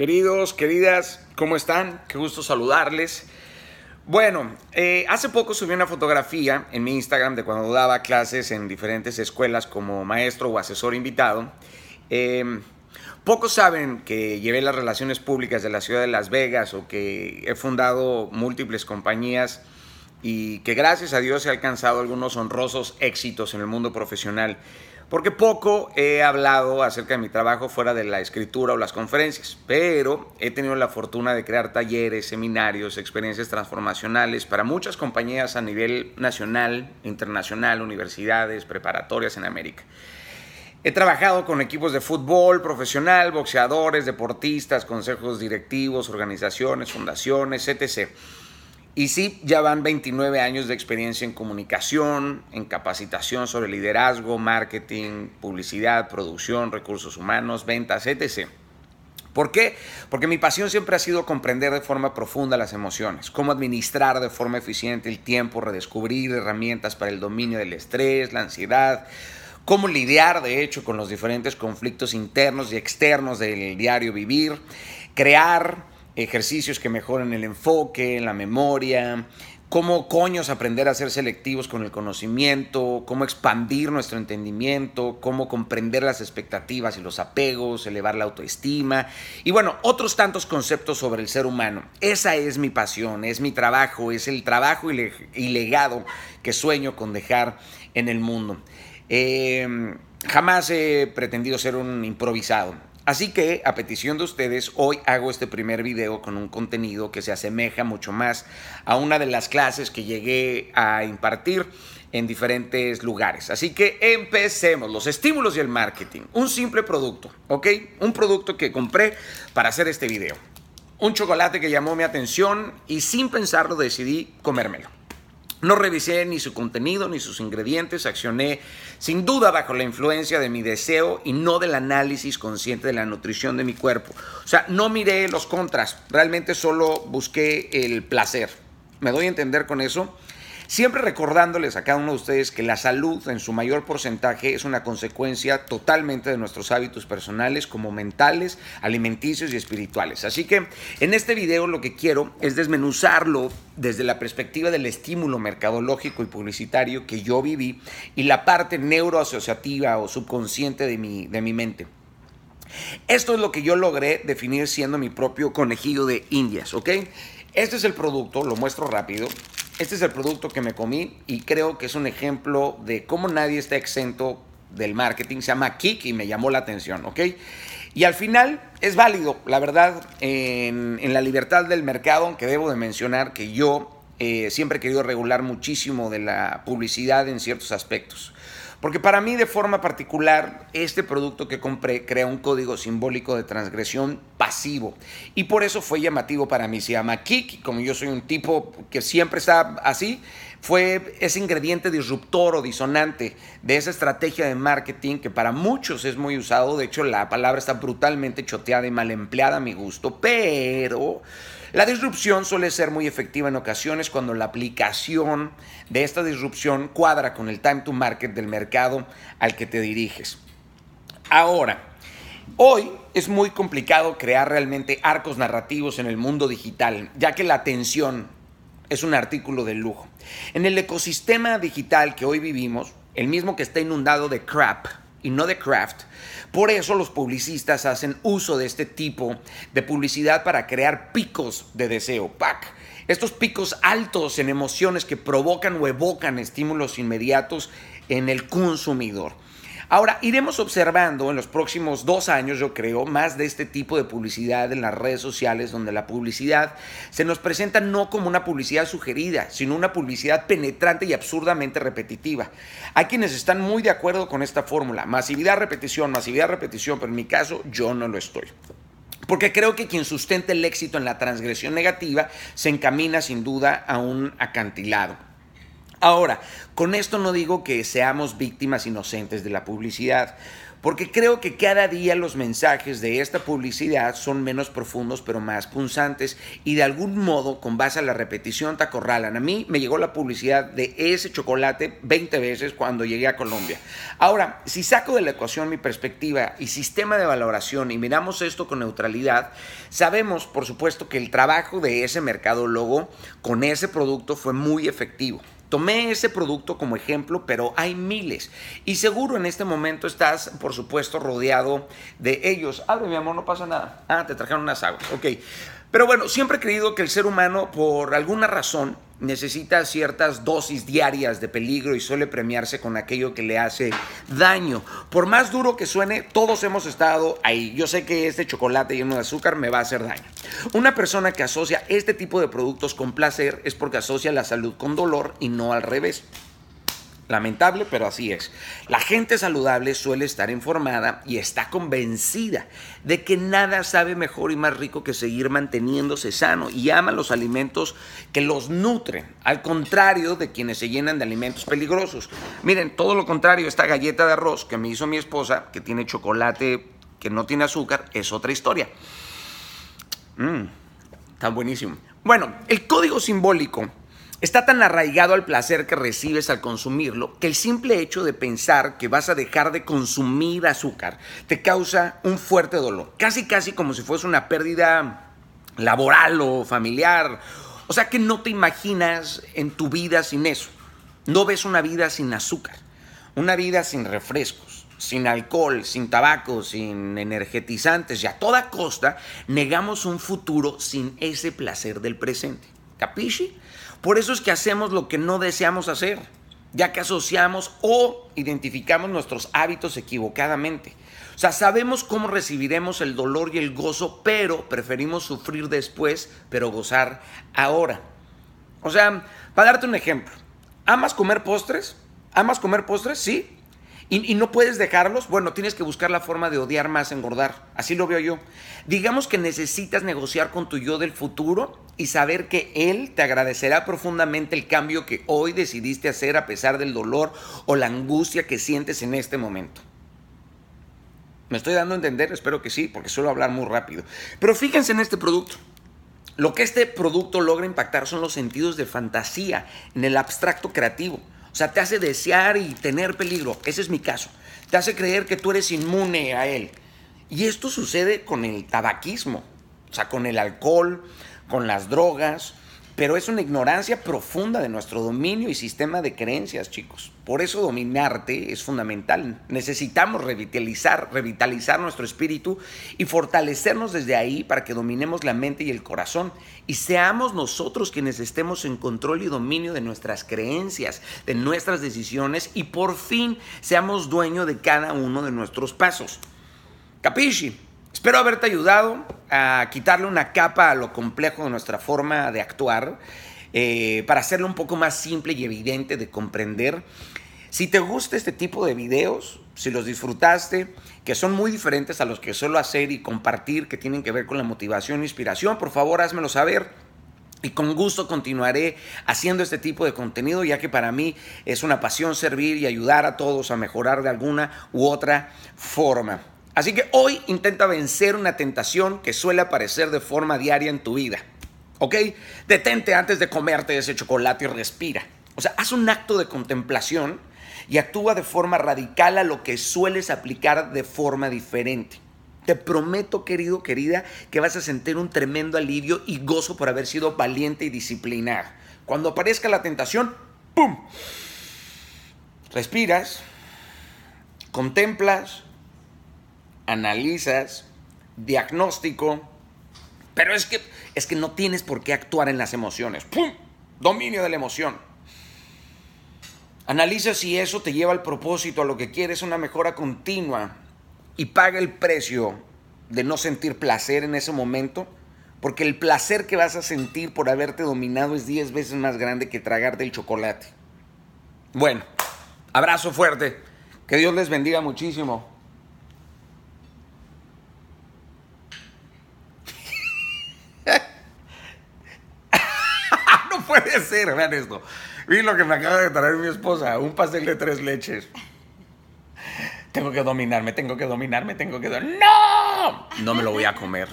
Queridos, queridas, ¿cómo están? Qué gusto saludarles. Bueno, eh, hace poco subí una fotografía en mi Instagram de cuando daba clases en diferentes escuelas como maestro o asesor invitado. Eh, pocos saben que llevé las relaciones públicas de la ciudad de Las Vegas o que he fundado múltiples compañías y que gracias a Dios he alcanzado algunos honrosos éxitos en el mundo profesional porque poco he hablado acerca de mi trabajo fuera de la escritura o las conferencias, pero he tenido la fortuna de crear talleres, seminarios, experiencias transformacionales para muchas compañías a nivel nacional, internacional, universidades, preparatorias en América. He trabajado con equipos de fútbol profesional, boxeadores, deportistas, consejos directivos, organizaciones, fundaciones, etc. Y sí, ya van 29 años de experiencia en comunicación, en capacitación sobre liderazgo, marketing, publicidad, producción, recursos humanos, ventas, etc. ¿Por qué? Porque mi pasión siempre ha sido comprender de forma profunda las emociones, cómo administrar de forma eficiente el tiempo, redescubrir herramientas para el dominio del estrés, la ansiedad, cómo lidiar de hecho con los diferentes conflictos internos y externos del diario vivir, crear ejercicios que mejoren el enfoque, la memoria, cómo coños aprender a ser selectivos con el conocimiento, cómo expandir nuestro entendimiento, cómo comprender las expectativas y los apegos, elevar la autoestima y bueno, otros tantos conceptos sobre el ser humano. Esa es mi pasión, es mi trabajo, es el trabajo y, legado que sueño con dejar en el mundo. Eh, jamás he pretendido ser un improvisado. Así que, a petición de ustedes, hoy hago este primer video con un contenido que se asemeja mucho más a una de las clases que llegué a impartir en diferentes lugares. Así que empecemos, los estímulos y el marketing. Un simple producto, ¿ok? Un producto que compré para hacer este video. Un chocolate que llamó mi atención y sin pensarlo decidí comérmelo. No revisé ni su contenido ni sus ingredientes, accioné sin duda bajo la influencia de mi deseo y no del análisis consciente de la nutrición de mi cuerpo. O sea, no miré los contras, realmente solo busqué el placer. ¿Me doy a entender con eso? Siempre recordándoles a cada uno de ustedes que la salud en su mayor porcentaje es una consecuencia totalmente de nuestros hábitos personales como mentales, alimenticios y espirituales. Así que en este video lo que quiero es desmenuzarlo desde la perspectiva del estímulo mercadológico y publicitario que yo viví y la parte neuroasociativa o subconsciente de mi, de mi mente. Esto es lo que yo logré definir siendo mi propio conejillo de indias, ¿ok? Este es el producto, lo muestro rápido. Este es el producto que me comí y creo que es un ejemplo de cómo nadie está exento del marketing. Se llama Kik y me llamó la atención, ¿ok? Y al final es válido, la verdad, en, la libertad del mercado, aunque debo de mencionar que yo eh, siempre he querido regular muchísimo de la publicidad en ciertos aspectos. Porque para mí de forma particular, este producto que compré crea un código simbólico de transgresión pasivo. Y por eso fue llamativo para mí. Se llama Kik, como yo soy un tipo que siempre está así, fue ese ingrediente disruptor o disonante de esa estrategia de marketing que para muchos es muy usado. De hecho, la palabra está brutalmente choteada y mal empleada a mi gusto, pero la disrupción suele ser muy efectiva en ocasiones cuando la aplicación de esta disrupción cuadra con el time to market del mercado al que te diriges. Ahora, hoy es muy complicado crear realmente arcos narrativos en el mundo digital, ya que la atención es un artículo de lujo. En el ecosistema digital que hoy vivimos, el mismo que está inundado de crap, y no de craft. Por eso los publicistas hacen uso de este tipo de publicidad para crear picos de deseo. ¡Pac! Estos picos altos en emociones que provocan o evocan estímulos inmediatos en el consumidor. Ahora, iremos observando en los próximos dos años, yo creo, más de este tipo de publicidad en las redes sociales, donde la publicidad se nos presenta no como una publicidad sugerida, sino una publicidad penetrante y absurdamente repetitiva. Hay quienes están muy de acuerdo con esta fórmula, masividad, repetición, masividad, repetición, pero en mi caso yo no lo estoy. Porque creo que quien sustenta el éxito en la transgresión negativa se encamina sin duda a un acantilado. Ahora, con esto no digo que seamos víctimas inocentes de la publicidad, porque creo que cada día los mensajes de esta publicidad son menos profundos pero más punzantes y de algún modo con base a la repetición te acorralan. A mí me llegó la publicidad de ese chocolate 20 veces cuando llegué a Colombia. Ahora, si saco de la ecuación mi perspectiva y sistema de valoración y miramos esto con neutralidad, sabemos por supuesto que el trabajo de ese mercadólogo con ese producto fue muy efectivo. Tomé ese producto como ejemplo, pero hay miles. Y seguro en este momento estás, por supuesto, rodeado de ellos. Abre, mi amor, no pasa nada. Ah, te trajeron unas aguas. Ok. Pero bueno, siempre he creído que el ser humano, por alguna razón, necesita ciertas dosis diarias de peligro y suele premiarse con aquello que le hace daño. Por más duro que suene, todos hemos estado ahí. Yo sé que este chocolate lleno de azúcar me va a hacer daño. Una persona que asocia este tipo de productos con placer es porque asocia la salud con dolor y no al revés. Lamentable, pero así es. La gente saludable suele estar informada y está convencida de que nada sabe mejor y más rico que seguir manteniéndose sano y ama los alimentos que los nutren, al contrario de quienes se llenan de alimentos peligrosos. Miren, todo lo contrario, esta galleta de arroz que me hizo mi esposa, que tiene chocolate que no tiene azúcar, es otra historia. Mmm, está buenísimo. Bueno, el código simbólico Está tan arraigado al placer que recibes al consumirlo que el simple hecho de pensar que vas a dejar de consumir azúcar te causa un fuerte dolor, casi casi como si fuese una pérdida laboral o familiar. O sea que no te imaginas en tu vida sin eso. No ves una vida sin azúcar, una vida sin refrescos, sin alcohol, sin tabaco, sin energetizantes y a toda costa negamos un futuro sin ese placer del presente. ¿Capisci? Por eso es que hacemos lo que no deseamos hacer, ya que asociamos o identificamos nuestros hábitos equivocadamente. O sea, sabemos cómo recibiremos el dolor y el gozo, pero preferimos sufrir después, pero gozar ahora. O sea, para darte un ejemplo, ¿amas comer postres? ¿Amas comer postres? Sí. ¿Y, no puedes dejarlos? Bueno, tienes que buscar la forma de odiar más engordar. Así lo veo yo. Digamos que necesitas negociar con tu yo del futuro y saber que él te agradecerá profundamente el cambio que hoy decidiste hacer a pesar del dolor o la angustia que sientes en este momento. ¿Me estoy dando a entender? Espero que sí, porque suelo hablar muy rápido. Pero fíjense en este producto. Lo que este producto logra impactar son los sentidos de fantasía en el abstracto creativo. O sea, te hace desear y tener peligro. Ese es mi caso. Te hace creer que tú eres inmune a él. Y esto sucede con el tabaquismo, o sea, con el alcohol, con las drogas, pero es una ignorancia profunda de nuestro dominio y sistema de creencias, chicos. Por eso dominarte es fundamental. Necesitamos revitalizar, revitalizar nuestro espíritu y fortalecernos desde ahí para que dominemos la mente y el corazón y seamos nosotros quienes estemos en control y dominio de nuestras creencias, de nuestras decisiones y por fin seamos dueños de cada uno de nuestros pasos. Capisci? Espero haberte ayudado a quitarle una capa a lo complejo de nuestra forma de actuar eh, para hacerlo un poco más simple y evidente de comprender. Si te gusta este tipo de videos, si los disfrutaste, que son muy diferentes a los que suelo hacer y compartir, que tienen que ver con la motivación e inspiración, por favor házmelo saber. Y con gusto continuaré haciendo este tipo de contenido, ya que para mí es una pasión servir y ayudar a todos a mejorar de alguna u otra forma. Así que hoy intenta vencer una tentación que suele aparecer de forma diaria en tu vida. ¿Ok? Detente antes de comerte ese chocolate y respira. O sea, haz un acto de contemplación y actúa de forma radical a lo que sueles aplicar de forma diferente. Te prometo, querido, querida, que vas a sentir un tremendo alivio y gozo por haber sido valiente y disciplinado. Cuando aparezca la tentación, ¡pum! Respiras, contemplas, analizas, diagnóstico, pero es que, es que no tienes por qué actuar en las emociones. ¡Pum! Dominio de la emoción. Analiza si eso te lleva al propósito, a lo que quieres, una mejora continua y paga el precio de no sentir placer en ese momento, porque el placer que vas a sentir por haberte dominado es 10 veces más grande que tragarte el chocolate. Bueno, abrazo fuerte, que Dios les bendiga muchísimo. ser, vean esto. Vi lo que me acaba de traer mi esposa, un pastel de tres leches. Tengo que dominarme, tengo que dominarme, tengo que... ¡No! No me lo voy a comer.